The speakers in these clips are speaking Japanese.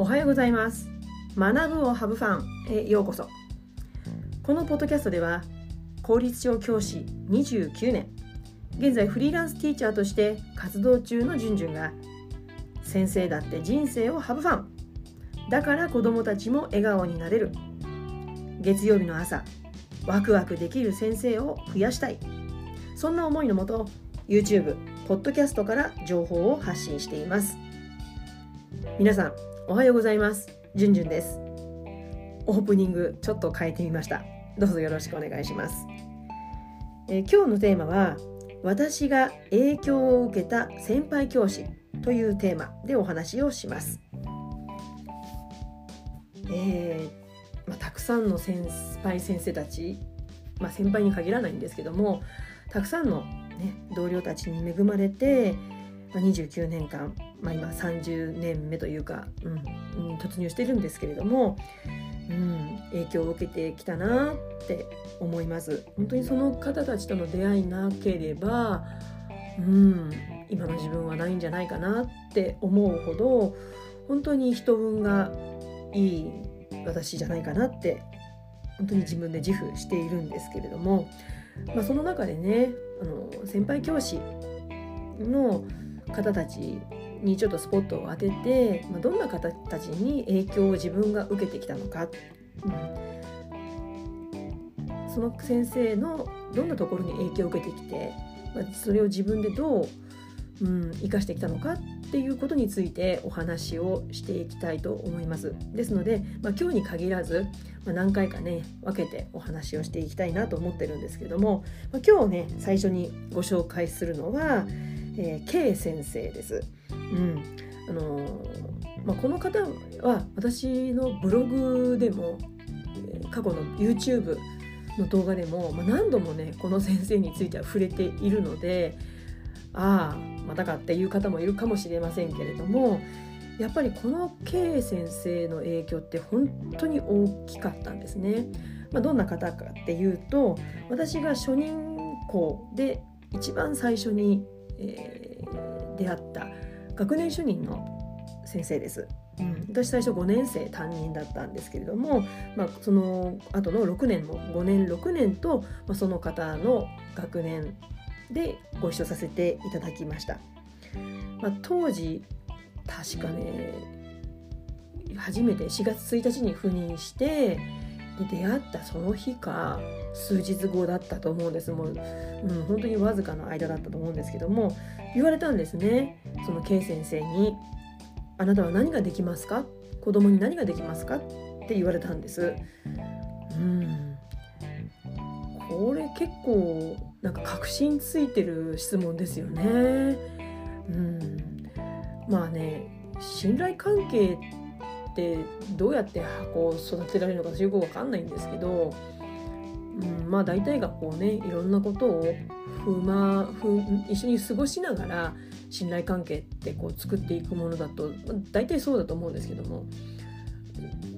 おはようございます。学ぶをハブファンへようこそ。このポッドキャストでは公立小教師29年現在フリーランスティーチャーとして活動中のじゅんじゅんが先生だって人生をハブファン。だから子どもたちも笑顔になれる。月曜日の朝ワクワクできる先生を増やしたい。そんな思いのもと YouTube、ポッドキャストから情報を発信しています。皆さんおはようございます。じゅんじゅんです。オープニングちょっと変えてみました。どうぞよろしくお願いします、えー、今日のテーマは私が影響を受けた先輩教師というテーマでお話をします。えー、まあ、たくさんの先輩先生たち、まあ、先輩に限らないんですけどもたくさんの、ね、同僚たちに恵まれて、まあ、29年間まあ、今30年目というか、うん、突入してるんですけれども、うん、影響を受けてきたなって思います。本当にその方たちとの出会いなければ、うん、今の自分はないんじゃないかなって思うほど本当に人運がいい私じゃないかなって本当に自分で自負しているんですけれども、まあ、その中でねあの先輩教師の方たちにちょっとスポットを当てて、まあ、どんな方たちに影響を自分が受けてきたのか、うん、その先生のどんなところに影響を受けてきて、まあ、それを自分でどう、うん、生かしてきたのかっていうことについてお話をしていきたいと思います。ですので、まあ、今日に限らず、まあ、何回かね分けてお話をしていきたいなと思ってるんですけども、まあ、今日ね最初にご紹介するのは、えー、K 先生です。うんあの、まあ、この方は私のブログでも過去の YouTube の動画でも、まあ、何度もねこの先生については触れているのでああまたかっていう方もいるかもしれませんけれどもやっぱりこの K 先生の影響って本当に大きかったんですね。まあ、どんな方かっていうと私が初任校で一番最初に、えー、出会った学年主任の先生です。うん、私最初5年生担任だったんですけれども、まあ、その後の6年も5年6年と、まあ、その方の学年でご一緒させていただきました。まあ、当時確かね初めて4月1日に赴任してに出会ったその日か数日後だったと思うんですもう、うん、本当にわずかの間だったと思うんですけども言われたんですねその K 先生に「あなたは何ができますか？子供に何ができますか?」って言われたんです。うんこれ結構なんか確信ついてる質問ですよね。うん、まあね信頼関係ってどうやってこう育てられるのかよく分かんないんですけど、うん、まあ大体がこうねいろんなことをふまふ一緒に過ごしながら信頼関係ってこう作っていくものだと大体そうだと思うんですけども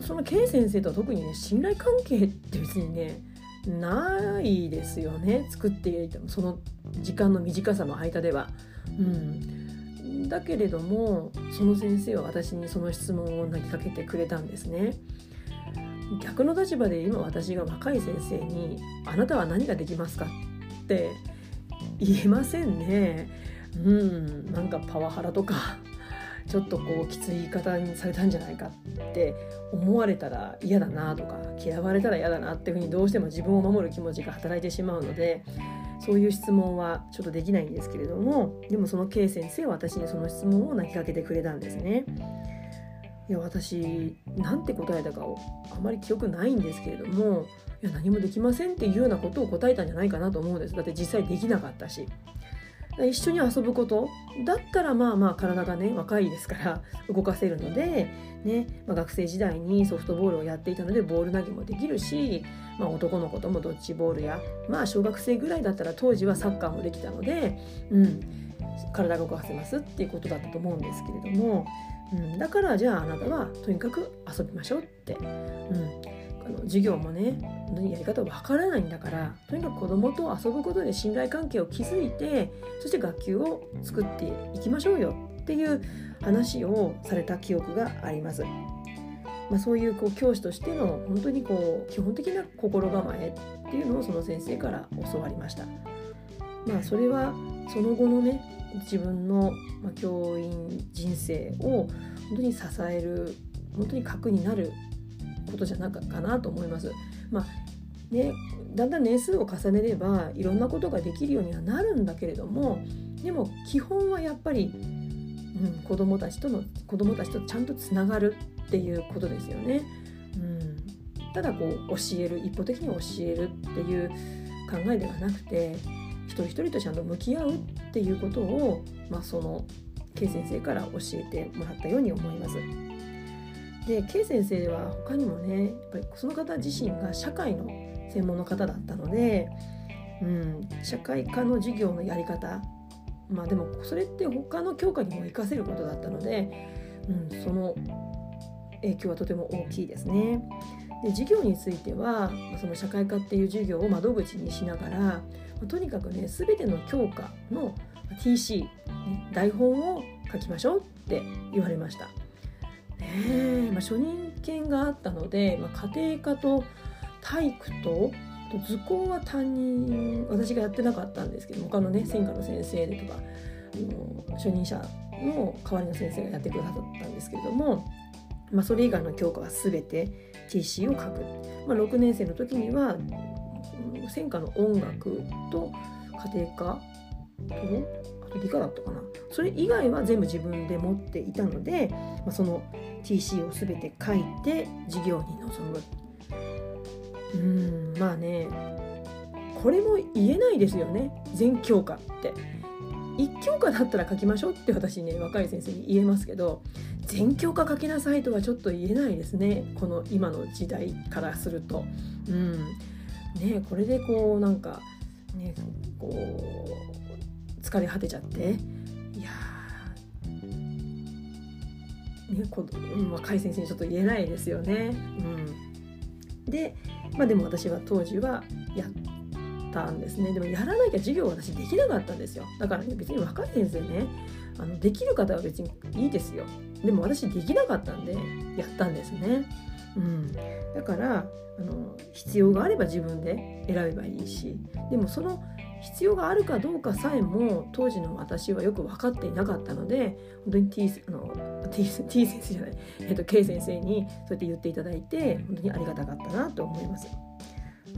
その K 先生とは特にね信頼関係って別にねないですよね作っていてもその時間の短さの間では。うんだけれどもその先生は私にその質問を投げかけてくれたんですね。逆の立場で今私が若い先生に「あなたは何ができますか?」って言えませんね。うんなんかパワハラとかちょっとこうきつい言い方にされたんじゃないかって思われたら嫌だなとか嫌われたら嫌だなっていうふうにどうしても自分を守る気持ちが働いてしまうのでそういう質問はちょっとできないんですけれどもでもその K 先生は私にその質問を投げかけてくれたんですね。いや私なんて答えたかをあまり記憶ないんですけれどもいや何もできませんっていうようなことを答えたんじゃないかなと思うんですだって実際できなかったし一緒に遊ぶこと？だったらまあまあ体がね若いですから動かせるので、ねまあ、学生時代にソフトボールをやっていたのでボール投げもできるし、まあ、男の子ともドッジボールやまあ小学生ぐらいだったら当時はサッカーもできたので、うん、体が動かせますっていうことだったと思うんですけれども、うん、だからじゃああなたはとにかく遊びましょうって、うん、あの授業もねやり方わからないんだからとにかく子供と遊ぶことで信頼関係を築いてそして学級を作っていきましょうよっていう話をされた記憶があります。まあ、そういうこう教師としての本当にこう基本的な心構えっていうのをその先生から教わりました。まあ、それはその後のね自分の教員人生を本当に支える本当に核になることじゃなかかなと思います。まあね、だんだん年数を重ねればいろんなことができるようにはなるんだけれどもでも基本はやっぱり、うん、子どもたちとの子どもたちとちゃんとつながるっていうことですよね。うん、ただこう教える一方的に教えるっていう考えではなくて一人一人とちゃんと向き合うっていうことを、まあ、その K 先生から教えてもらったように思います。で K 先生は他にもねやっぱりその方自身が社会の専門の方だったので、うん、社会科の授業のやり方まあでもそれって他の教科にも活かせることだったので、うん、その影響はとても大きいですね。で授業についてはその社会科っていう授業を窓口にしながらとにかくね全ての教科の TC、ね、台本を書きましょうって言われました。ねまあ、初任権があったので、まあ、家庭科と体育と図工は担任私がやってなかったんですけど他のね専科の先生でとかあの初任者の代わりの先生がやってくださったんですけれども、まあ、それ以外の教科は全て TC を書く、まあ、6年生の時には専科の音楽と家庭科と理科だったかな。それ以外は全部自分で持っていたので、まあ、その TC を全て書いて授業に臨む。うんまあねこれも言えないですよね。全教科って。1教科だったら書きましょうって私ね若い先生に言えますけど全教科書きなさいとはちょっと言えないですね。この今の時代からすると。うん。ね、これでこうなんかねこう疲れ果てちゃって。いやねこ、若い先生にちょっと言えないですよね。うん、でまあでも私は当時はやったんですね。でもやらなきゃ授業私できなかったんですよ。だからね別に若い先生ねあのできる方は別にいいですよ。でも私できなかったんでやったんですね、うん、だからあの必要があれば自分で選べばいいし。でもその必要があるかどうかさえも当時の私はよく分かっていなかったので本当に T, あの T, T 先生じゃない、えっと、K 先生にそうやって言っていただいて本当にありがたかったなと思います。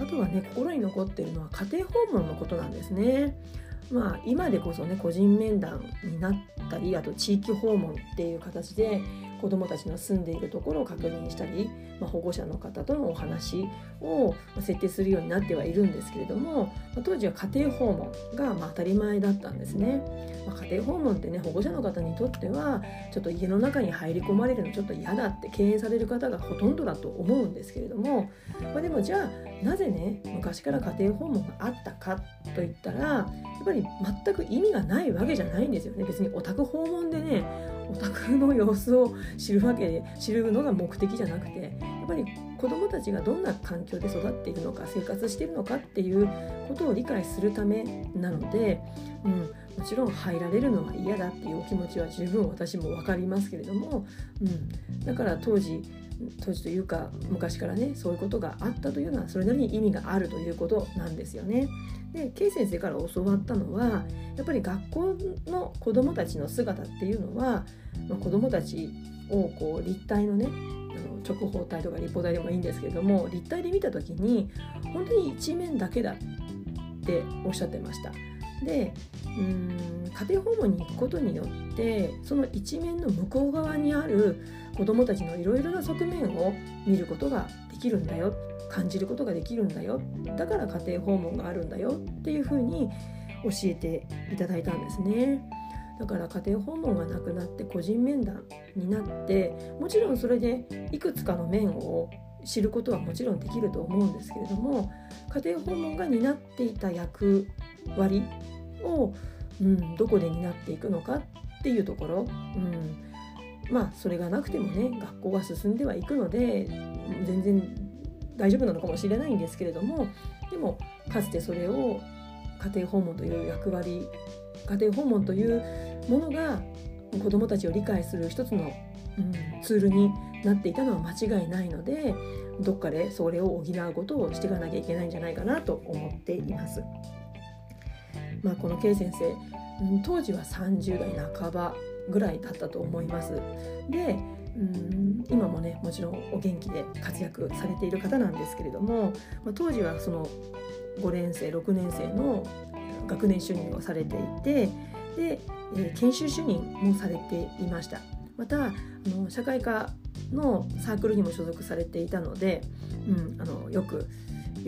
あとはね心に残っているのは家庭訪問のことなんですね。まあ、今でこそね個人面談になったりあと地域訪問っていう形で子どもたちの住んでいるところを確認したり、まあ、保護者の方とのお話を設定するようになってはいるんですけれども、まあ、当時は家庭訪問がま当たり前だったんですね、まあ、家庭訪問ってね保護者の方にとってはちょっと家の中に入り込まれるのちょっと嫌だって敬遠される方がほとんどだと思うんですけれども、ま、でもじゃあなぜね昔から家庭訪問があったかといったらやっぱり全く意味がないわけじゃないんですよね。別にお宅訪問でねお宅の様子を知るわけで知るのが目的じゃなくてやっぱり子どもたちがどんな環境で育っているのか生活しているのかっていうことを理解するためなので、うん、もちろん入られるのは嫌だっていうお気持ちは十分私も分かりますけれども、うん、だから当時当時というか昔からねそういうことがあったというのはそれなりに意味があるということなんですよね。で K 先生から教わったのはやっぱり学校の子どもたちの姿っていうのは、まあ、子どもたちをこう立体のね直方体とか立方体でもいいんですけれども立体で見た時に本当に一面だけだっておっしゃってました。でうん家庭訪問に行くことによってその一面の向こう側にある子どもたちのいろいろな側面を見ることができるんだよ感じることができるんだよだから家庭訪問があるんだよっていうふうに教えていただいたんですね。だから家庭訪問がなくなって個人面談になってもちろんそれでいくつかの面を知ることはもちろんできると思うんですけれども家庭訪問が担っていた役割を、うん、どこで担っていくのかっていうところ、うん、まあそれがなくてもね学校が進んではいくので全然大丈夫なのかもしれないんですけれどもでもかつてそれを家庭訪問という役割家庭訪問というものが子どもたちを理解する一つの、うん、ツールになっていたのは間違いないのでどっかでそれを補うことをしていかなきゃいけないんじゃないかなと思っています。まあ、この K 先生、当時は30代半ばぐらいだったと思います。でうん今もねもちろんお元気で活躍されている方なんですけれども、まあ、当時はその5年生6年生の学年主任をされていてで、えー、研修主任もされていましたまたあの社会科のサークルにも所属されていたので、うん、あのよく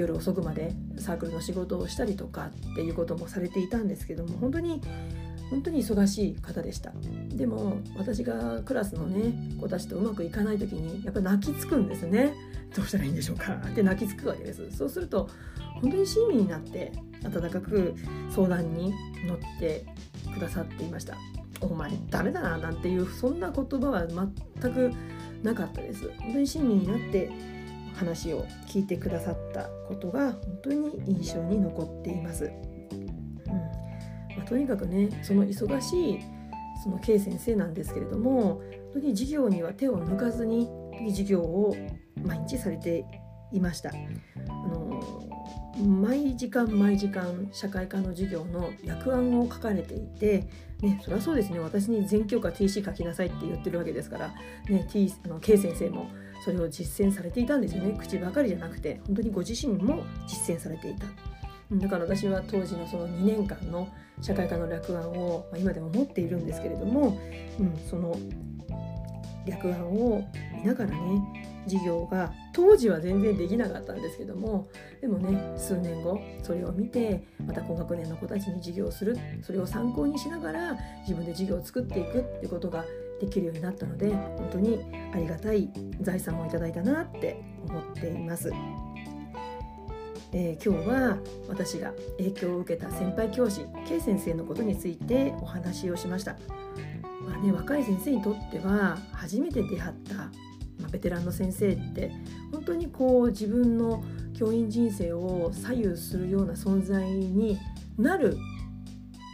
夜遅くまでサークルの仕事をしたりとかっていうこともされていたんですけども本当に本当に忙しい方でした。でも私がクラスのね子たちとうまくいかない時にやっぱ泣きつくんですね。どうしたらいいんでしょうか。って泣きつくわけです。そうすると本当に親身になって温かく相談に乗ってくださっていました。お前ダメだななんていうそんな言葉は全くなかったです。本当に親身になって話を聞いてくださったことが本当に印象に残っています。うんまあ、とにかくねその忙しいその K 先生なんですけれども本当に授業には手を抜かずに授業を毎日されていました。あの毎時間毎時間社会科の授業の略案を書かれていて、ね、そりゃそうですね私に全教科 TC 書きなさいって言ってるわけですから、ね、T あの K 先生もそれを実践されていたんですよね。口ばかりじゃなくて本当にご自身も実践されていた。だから私は当時のその2年間の社会科の略案を、ま、今でも持っているんですけれども、うん、その略案を見ながらね授業が当時は全然できなかったんですけどもでもね数年後それを見てまた高学年の子たちに授業をする。それを参考にしながら自分で授業を作っていくってことができるようになったので本当にありがたい財産をいただいたなって思っています。えー、今日は私が影響を受けた先輩教師 K 先生のことについてお話をしました。まあね、若い先生にとっては初めて出会った、まあ、ベテランの先生って本当にこう自分の教員人生を左右するような存在になる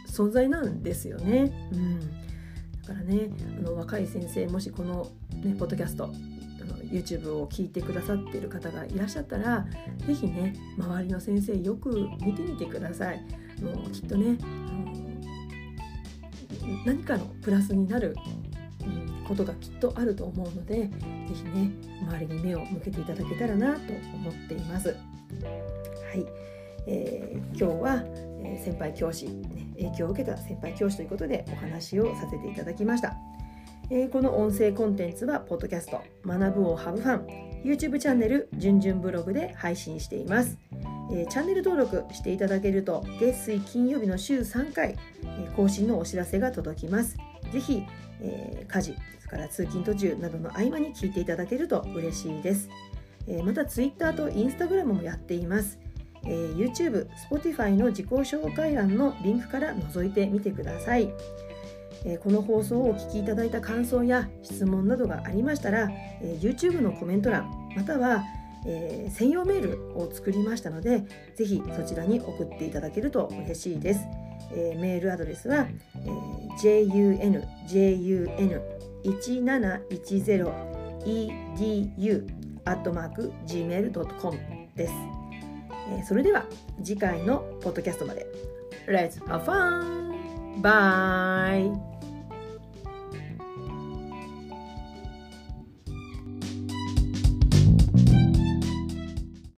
存在なんですよね。うんからねあの若い先生もしこの、ね、ポッドキャストあの YouTube を聞いてくださっている方がいらっしゃったら是非ね周りの先生よく見てみてください。もうきっとね何かのプラスになることがきっとあると思うので是非ね周りに目を向けていただけたらなと思っています。はい、えー、今日は、え、先輩教師、ね、影響を受けた先輩教師ということでお話をさせていただきました。え、この音声コンテンツは、ポッドキャスト、学ぶをハブファン、YouTube チャンネル、じゅんじゅんブログで配信しています。え、チャンネル登録していただけると、月水金曜日の週3回、え、更新のお知らせが届きます。ぜひ、えー、家事、それから通勤途中などの合間に聞いていただけると嬉しいです。えまた、Twitter と Instagram もやっています。えー、YouTube、Spotify の自己紹介欄のリンクから覗いてみてください。えー、この放送をお聞きいただいた感想や質問などがありましたら、えー、YouTube のコメント欄または、えー、専用メールを作りましたのでぜひそちらに送っていただけると嬉しいです。えー、メールアドレスは、えー、junjun1710edu アットマーク gmail.com です。えそれでは次回のポッドキャストまで。Let's have fun! Bye!